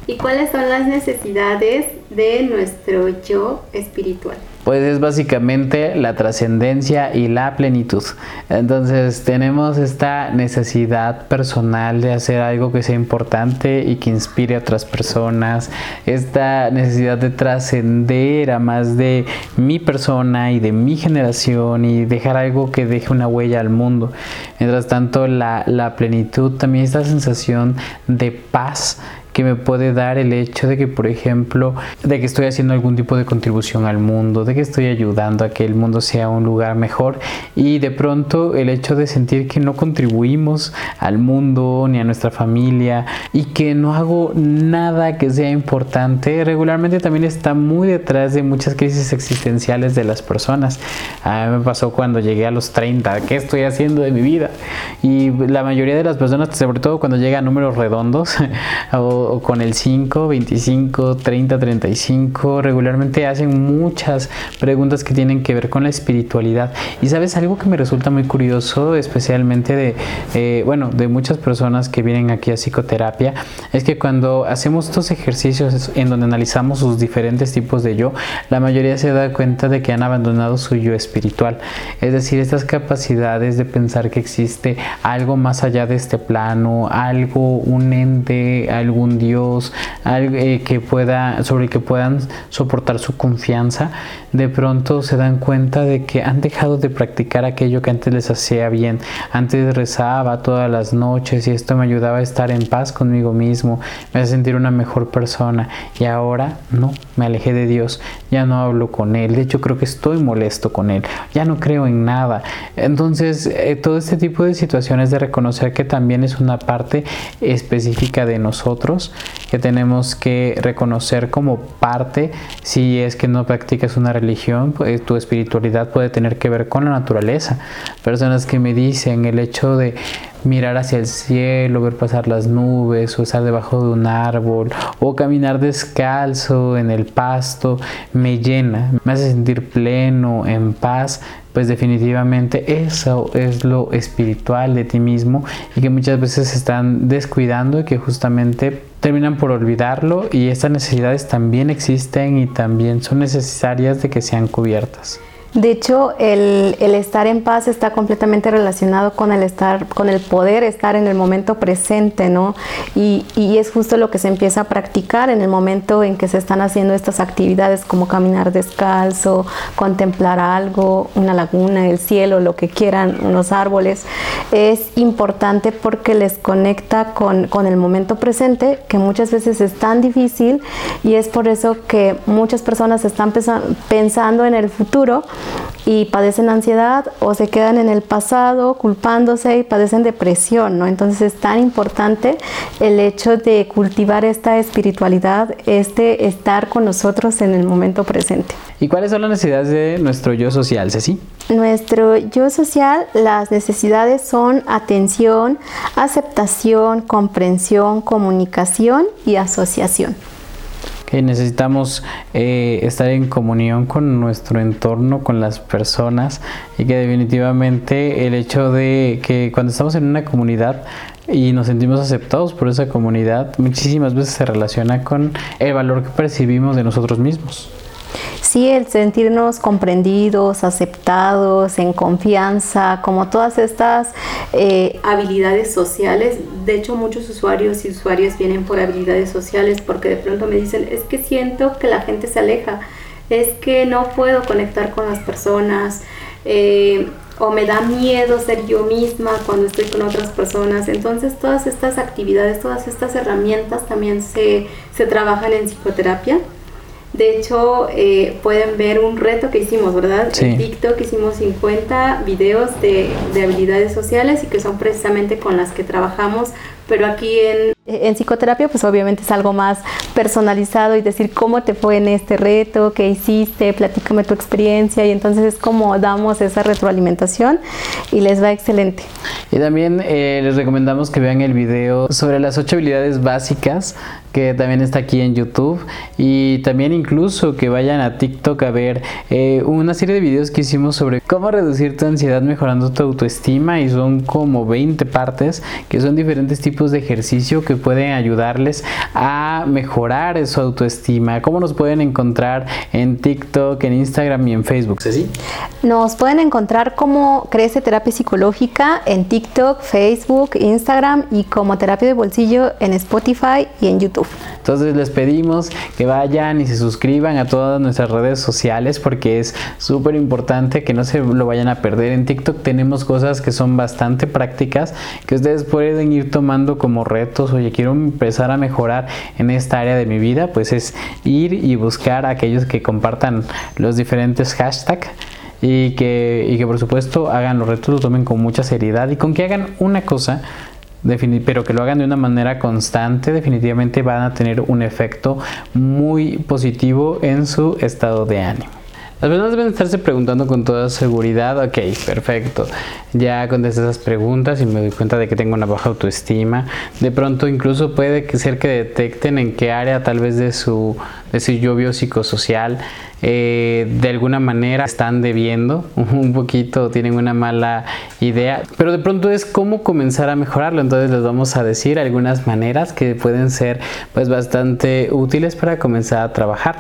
¿Y cuáles son las necesidades de nuestro yo espiritual? Pues es básicamente la trascendencia y la plenitud. Entonces tenemos esta necesidad personal de hacer algo que sea importante y que inspire a otras personas, esta necesidad de trascender a más de mi persona y de mi generación y dejar algo que deje una huella al mundo. Mientras tanto la, la plenitud, también esta sensación de paz que me puede dar el hecho de que, por ejemplo, de que estoy haciendo algún tipo de contribución al mundo, de que estoy ayudando a que el mundo sea un lugar mejor y de pronto el hecho de sentir que no contribuimos al mundo ni a nuestra familia y que no hago nada que sea importante, regularmente también está muy detrás de muchas crisis existenciales de las personas. A mí me pasó cuando llegué a los 30, ¿qué estoy haciendo de mi vida? Y la mayoría de las personas, sobre todo cuando llega a números redondos o, con el 5, 25, 30, 35, regularmente hacen muchas preguntas que tienen que ver con la espiritualidad. Y sabes, algo que me resulta muy curioso, especialmente de, eh, bueno, de muchas personas que vienen aquí a psicoterapia, es que cuando hacemos estos ejercicios en donde analizamos sus diferentes tipos de yo, la mayoría se da cuenta de que han abandonado su yo espiritual. Es decir, estas capacidades de pensar que existe algo más allá de este plano, algo, un ente, algún Dios, algo eh, que pueda, sobre el que puedan soportar su confianza, de pronto se dan cuenta de que han dejado de practicar aquello que antes les hacía bien. Antes rezaba todas las noches y esto me ayudaba a estar en paz conmigo mismo, me hace sentir una mejor persona y ahora no, me alejé de Dios, ya no hablo con Él, de hecho creo que estoy molesto con Él, ya no creo en nada. Entonces, eh, todo este tipo de situaciones de reconocer que también es una parte específica de nosotros, que tenemos que reconocer como parte, si es que no practicas una religión, pues, tu espiritualidad puede tener que ver con la naturaleza. Personas que me dicen el hecho de mirar hacia el cielo, ver pasar las nubes o estar debajo de un árbol o caminar descalzo en el pasto me llena, me hace sentir pleno, en paz, pues definitivamente eso es lo espiritual de ti mismo y que muchas veces se están descuidando y que justamente terminan por olvidarlo y estas necesidades también existen y también son necesarias de que sean cubiertas. De hecho, el, estar en paz está completamente relacionado con el estar, con el poder estar en el momento presente, ¿no? Y, es justo lo que se empieza a practicar en el momento en que se están haciendo estas actividades como caminar descalzo, contemplar algo, una laguna, el cielo, lo que quieran, unos árboles. Es importante porque les conecta con, con el momento presente, que muchas veces es tan difícil y es por eso que muchas personas están pensando en el futuro y padecen ansiedad o se quedan en el pasado culpándose y padecen depresión, ¿no? Entonces es tan importante el hecho de cultivar esta espiritualidad, este estar con nosotros en el momento presente. ¿Y cuáles son las necesidades de nuestro yo social, Ceci? Nuestro yo social, las necesidades son atención, aceptación, comprensión, comunicación y asociación necesitamos eh, estar en comunión con nuestro entorno, con las personas y que definitivamente el hecho de que cuando estamos en una comunidad y nos sentimos aceptados por esa comunidad, muchísimas veces se relaciona con el valor que percibimos de nosotros mismos. Sí, el sentirnos comprendidos, aceptados, en confianza, como todas estas eh, habilidades sociales. De hecho, muchos usuarios y usuarias vienen por habilidades sociales porque de pronto me dicen, es que siento que la gente se aleja, es que no puedo conectar con las personas. Eh, o me da miedo ser yo misma cuando estoy con otras personas. Entonces todas estas actividades, todas estas herramientas también se, se trabajan en psicoterapia. De hecho, eh, pueden ver un reto que hicimos, ¿verdad? En TikTok hicimos 50 videos de, de, habilidades sociales y que son precisamente con las que trabajamos, pero aquí en, en psicoterapia pues obviamente es algo más personalizado y decir cómo te fue en este reto, qué hiciste, platícame tu experiencia. Y entonces es como damos esa retroalimentación y les va excelente. Y también eh, les recomendamos que vean el video sobre las ocho habilidades básicas que también está aquí en YouTube. Y también incluso que vayan a TikTok a ver eh, una serie de videos que hicimos sobre cómo reducir tu ansiedad mejorando tu autoestima. Y son como 20 partes que son diferentes tipos de ejercicio que pueden ayudarles a mejorar su autoestima. ¿Cómo nos pueden encontrar en TikTok, en Instagram y en Facebook? ¿Sí? Nos pueden encontrar como Crece Terapia Psicológica en TikTok, Facebook, Instagram y como Terapia de Bolsillo en Spotify y en YouTube. YouTube. Entonces les pedimos que vayan y se suscriban a todas nuestras redes sociales porque es súper importante que no se lo vayan a perder. En TikTok tenemos cosas que son bastante prácticas que ustedes pueden ir tomando como retos. Oye, quiero empezar a mejorar en esta área de mi vida, pues es ir y buscar a aquellos que compartan los diferentes hashtags y que, y que por supuesto hagan los retos, lo tomen con mucha seriedad y con que hagan una cosa pero que lo hagan de una manera constante, definitivamente van a tener un efecto muy positivo en su estado de ánimo. Las personas deben estarse preguntando con toda seguridad, ok, perfecto, ya contesté esas preguntas y me doy cuenta de que tengo una baja autoestima. De pronto incluso puede ser que detecten en qué área tal vez de su, de su yo biopsicosocial eh, de alguna manera están debiendo un poquito, tienen una mala idea, pero de pronto es cómo comenzar a mejorarlo. Entonces les vamos a decir algunas maneras que pueden ser pues bastante útiles para comenzar a trabajar.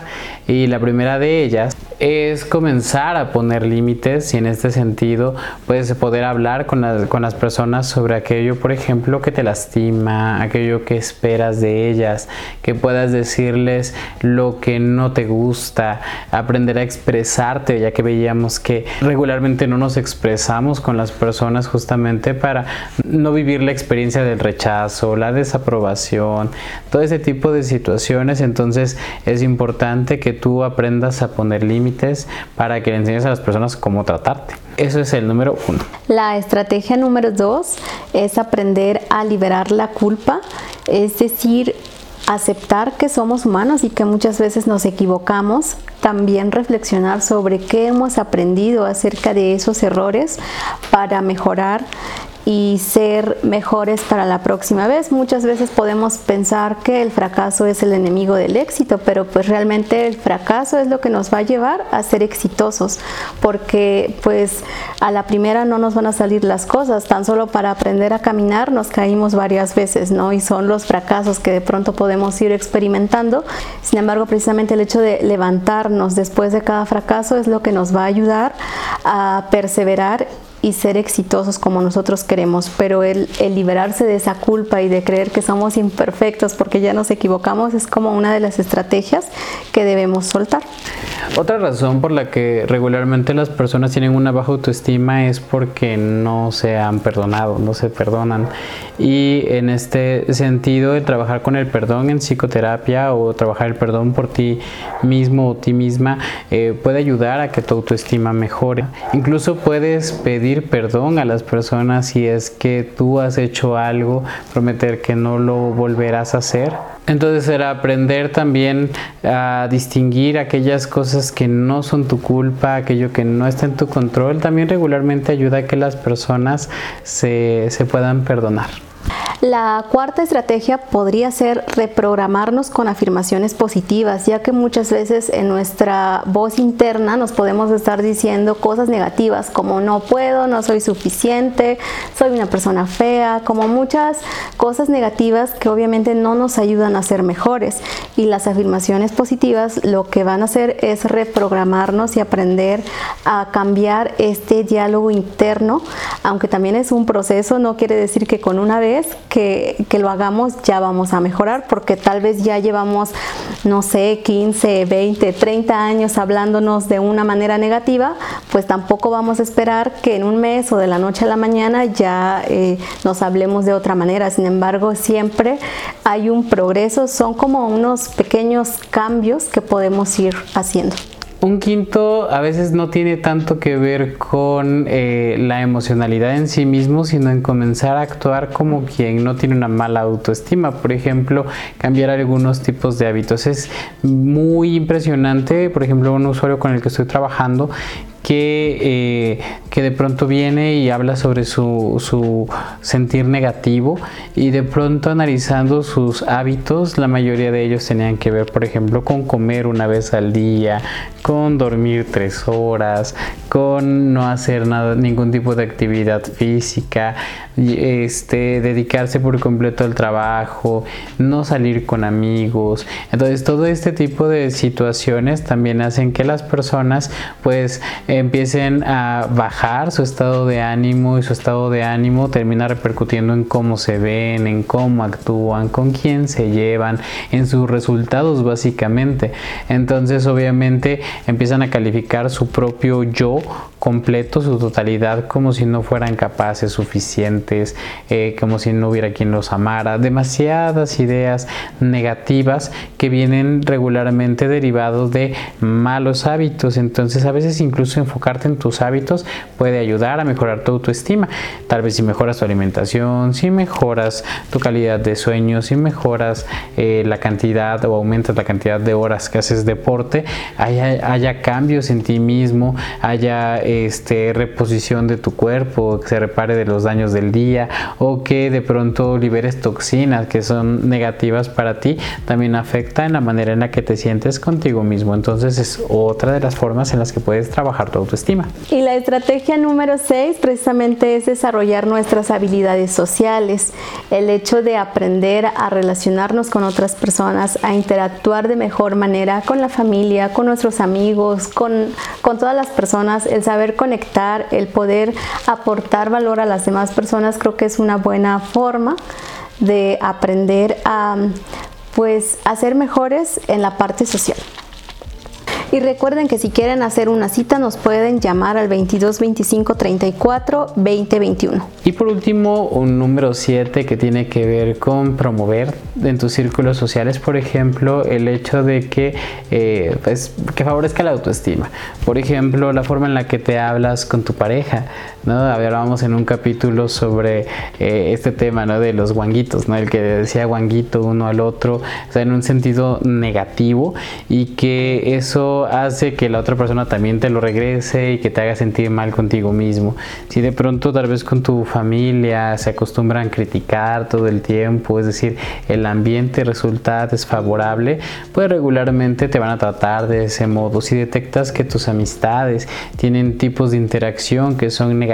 Y la primera de ellas es comenzar a poner límites y en este sentido puedes poder hablar con las, con las personas sobre aquello, por ejemplo, que te lastima, aquello que esperas de ellas, que puedas decirles lo que no te gusta, aprender a expresarte, ya que veíamos que regularmente no nos expresamos con las personas justamente para no vivir la experiencia del rechazo, la desaprobación, todo ese tipo de situaciones. Entonces es importante que tú aprendas a poner límites para que le enseñes a las personas cómo tratarte. Eso es el número uno. La estrategia número dos es aprender a liberar la culpa, es decir, aceptar que somos humanos y que muchas veces nos equivocamos, también reflexionar sobre qué hemos aprendido acerca de esos errores para mejorar y ser mejores para la próxima vez. Muchas veces podemos pensar que el fracaso es el enemigo del éxito, pero pues realmente el fracaso es lo que nos va a llevar a ser exitosos, porque pues a la primera no nos van a salir las cosas, tan solo para aprender a caminar nos caímos varias veces, ¿no? Y son los fracasos que de pronto podemos ir experimentando. Sin embargo, precisamente el hecho de levantarnos después de cada fracaso es lo que nos va a ayudar a perseverar y ser exitosos como nosotros queremos, pero el, liberarse de esa culpa y de creer que somos imperfectos porque ya nos equivocamos es como una de las estrategias que debemos soltar. Otra razón por la que regularmente las personas tienen una baja autoestima es porque no se han perdonado, no se perdonan. Y en este sentido, el trabajar con el perdón en psicoterapia o trabajar el perdón por ti mismo o ti misma eh, puede ayudar a que tu autoestima mejore. Incluso puedes pedir perdón a las personas si es que tú has hecho algo, prometer que no lo volverás a hacer. Entonces era aprender también a distinguir aquellas cosas que no son tu culpa, aquello que no está en tu control, también regularmente ayuda a que las personas se, se puedan perdonar. La cuarta estrategia podría ser reprogramarnos con afirmaciones positivas, ya que muchas veces en nuestra voz interna nos podemos estar diciendo cosas negativas como no puedo, no soy suficiente, soy una persona fea, como muchas cosas negativas que obviamente no nos ayudan a ser mejores. Y las afirmaciones positivas lo que van a hacer es reprogramarnos y aprender a cambiar este diálogo interno, aunque también es un proceso, no quiere decir que con una vez que, lo hagamos ya vamos a mejorar porque tal vez ya llevamos, no sé, 15, 20, 30 años hablándonos de una manera negativa, pues tampoco vamos a esperar que en un mes o de la noche a la mañana ya eh, nos hablemos de otra manera. Sin embargo, siempre hay un progreso, son como unos pequeños cambios que podemos ir haciendo. Un quinto a veces no tiene tanto que ver con eh, la emocionalidad en sí mismo, sino en comenzar a actuar como quien no tiene una mala autoestima. Por ejemplo, cambiar algunos tipos de hábitos. Es muy impresionante, por ejemplo, un usuario con el que estoy trabajando que, eh, que de pronto viene y habla sobre su, su, sentir negativo y de pronto analizando sus hábitos, la mayoría de ellos tenían que ver, por ejemplo, con comer una vez al día, con dormir tres horas, con no hacer nada, ningún tipo de actividad física, este, dedicarse por completo al trabajo, no salir con amigos. Entonces todo este tipo de situaciones también hacen que las personas pues empiecen a bajar su estado de ánimo y su estado de ánimo termina repercutiendo en cómo se ven, en cómo actúan, con quién se llevan, en sus resultados básicamente. Entonces obviamente empiezan a calificar su propio yo completo, su totalidad, como si no fueran capaces, suficientes, eh, como si no hubiera quien los amara. Demasiadas ideas negativas que vienen regularmente derivados de malos hábitos. Entonces a veces incluso enfocarte en tus hábitos puede ayudar a mejorar tu autoestima. Tal vez si mejoras tu alimentación, si mejoras tu calidad de sueño, si mejoras eh, la cantidad o aumentas la cantidad de horas que haces deporte, haya, cambios en ti mismo, haya este, reposición de tu cuerpo, que se repare de los daños del día o que de pronto liberes toxinas que son negativas para ti, también afecta en la manera en la que te sientes contigo mismo. Entonces es otra de las formas en las que puedes trabajar tu autoestima. Y la estrategia número 6 precisamente es desarrollar nuestras habilidades sociales, el hecho de aprender a relacionarnos con otras personas, a interactuar de mejor manera con la familia, con nuestros amigos, con, con todas las personas, el saber conectar, el poder aportar valor a las demás personas, creo que es una buena forma de aprender a pues a ser mejores en la parte social. Y recuerden que si quieren hacer una cita nos pueden llamar al 22 25 34 20 21. Y por último, un número 7 que tiene que ver con promover en tus círculos sociales, por ejemplo, el hecho de que, eh, pues, que favorezca la autoestima. Por ejemplo, la forma en la que te hablas con tu pareja. ¿No? Hablábamos en un capítulo sobre eh, este tema ¿no? de los guanguitos, ¿no? el que decía guanguito uno al otro, o sea, en un sentido negativo y que eso hace que la otra persona también te lo regrese y que te haga sentir mal contigo mismo. Si de pronto tal vez con tu familia se acostumbran a criticar todo el tiempo, es decir, el ambiente resulta desfavorable, pues regularmente te van a tratar de ese modo. Si detectas que tus amistades tienen tipos de interacción que son negativas,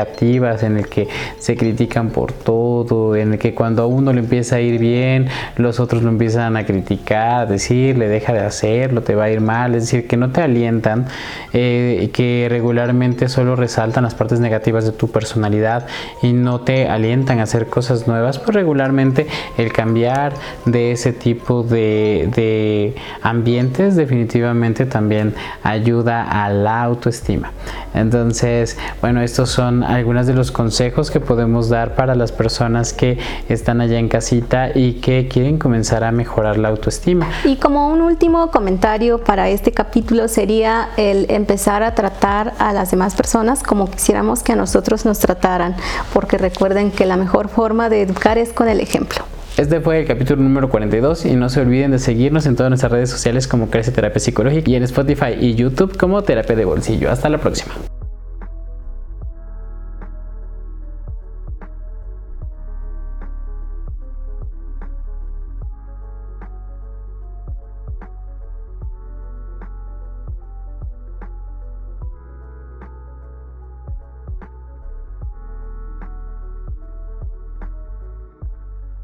en el que se critican por todo, en el que cuando a uno le empieza a ir bien, los otros lo empiezan a criticar, decirle deja de hacerlo, te va a ir mal, es decir, que no te alientan, eh, que regularmente solo resaltan las partes negativas de tu personalidad y no te alientan a hacer cosas nuevas, pues regularmente el cambiar de ese tipo de, de ambientes definitivamente también ayuda a la autoestima. Entonces, bueno, estos son algunos de los consejos que podemos dar para las personas que están allá en casita y que quieren comenzar a mejorar la autoestima. Y como un último comentario para este capítulo sería el empezar a tratar a las demás personas como quisiéramos que a nosotros nos trataran, porque recuerden que la mejor forma de educar es con el ejemplo. Este fue el capítulo número 42 y no se olviden de seguirnos en todas nuestras redes sociales como Crece Terapia Psicológica y en Spotify y YouTube como Terapia de Bolsillo. Hasta la próxima.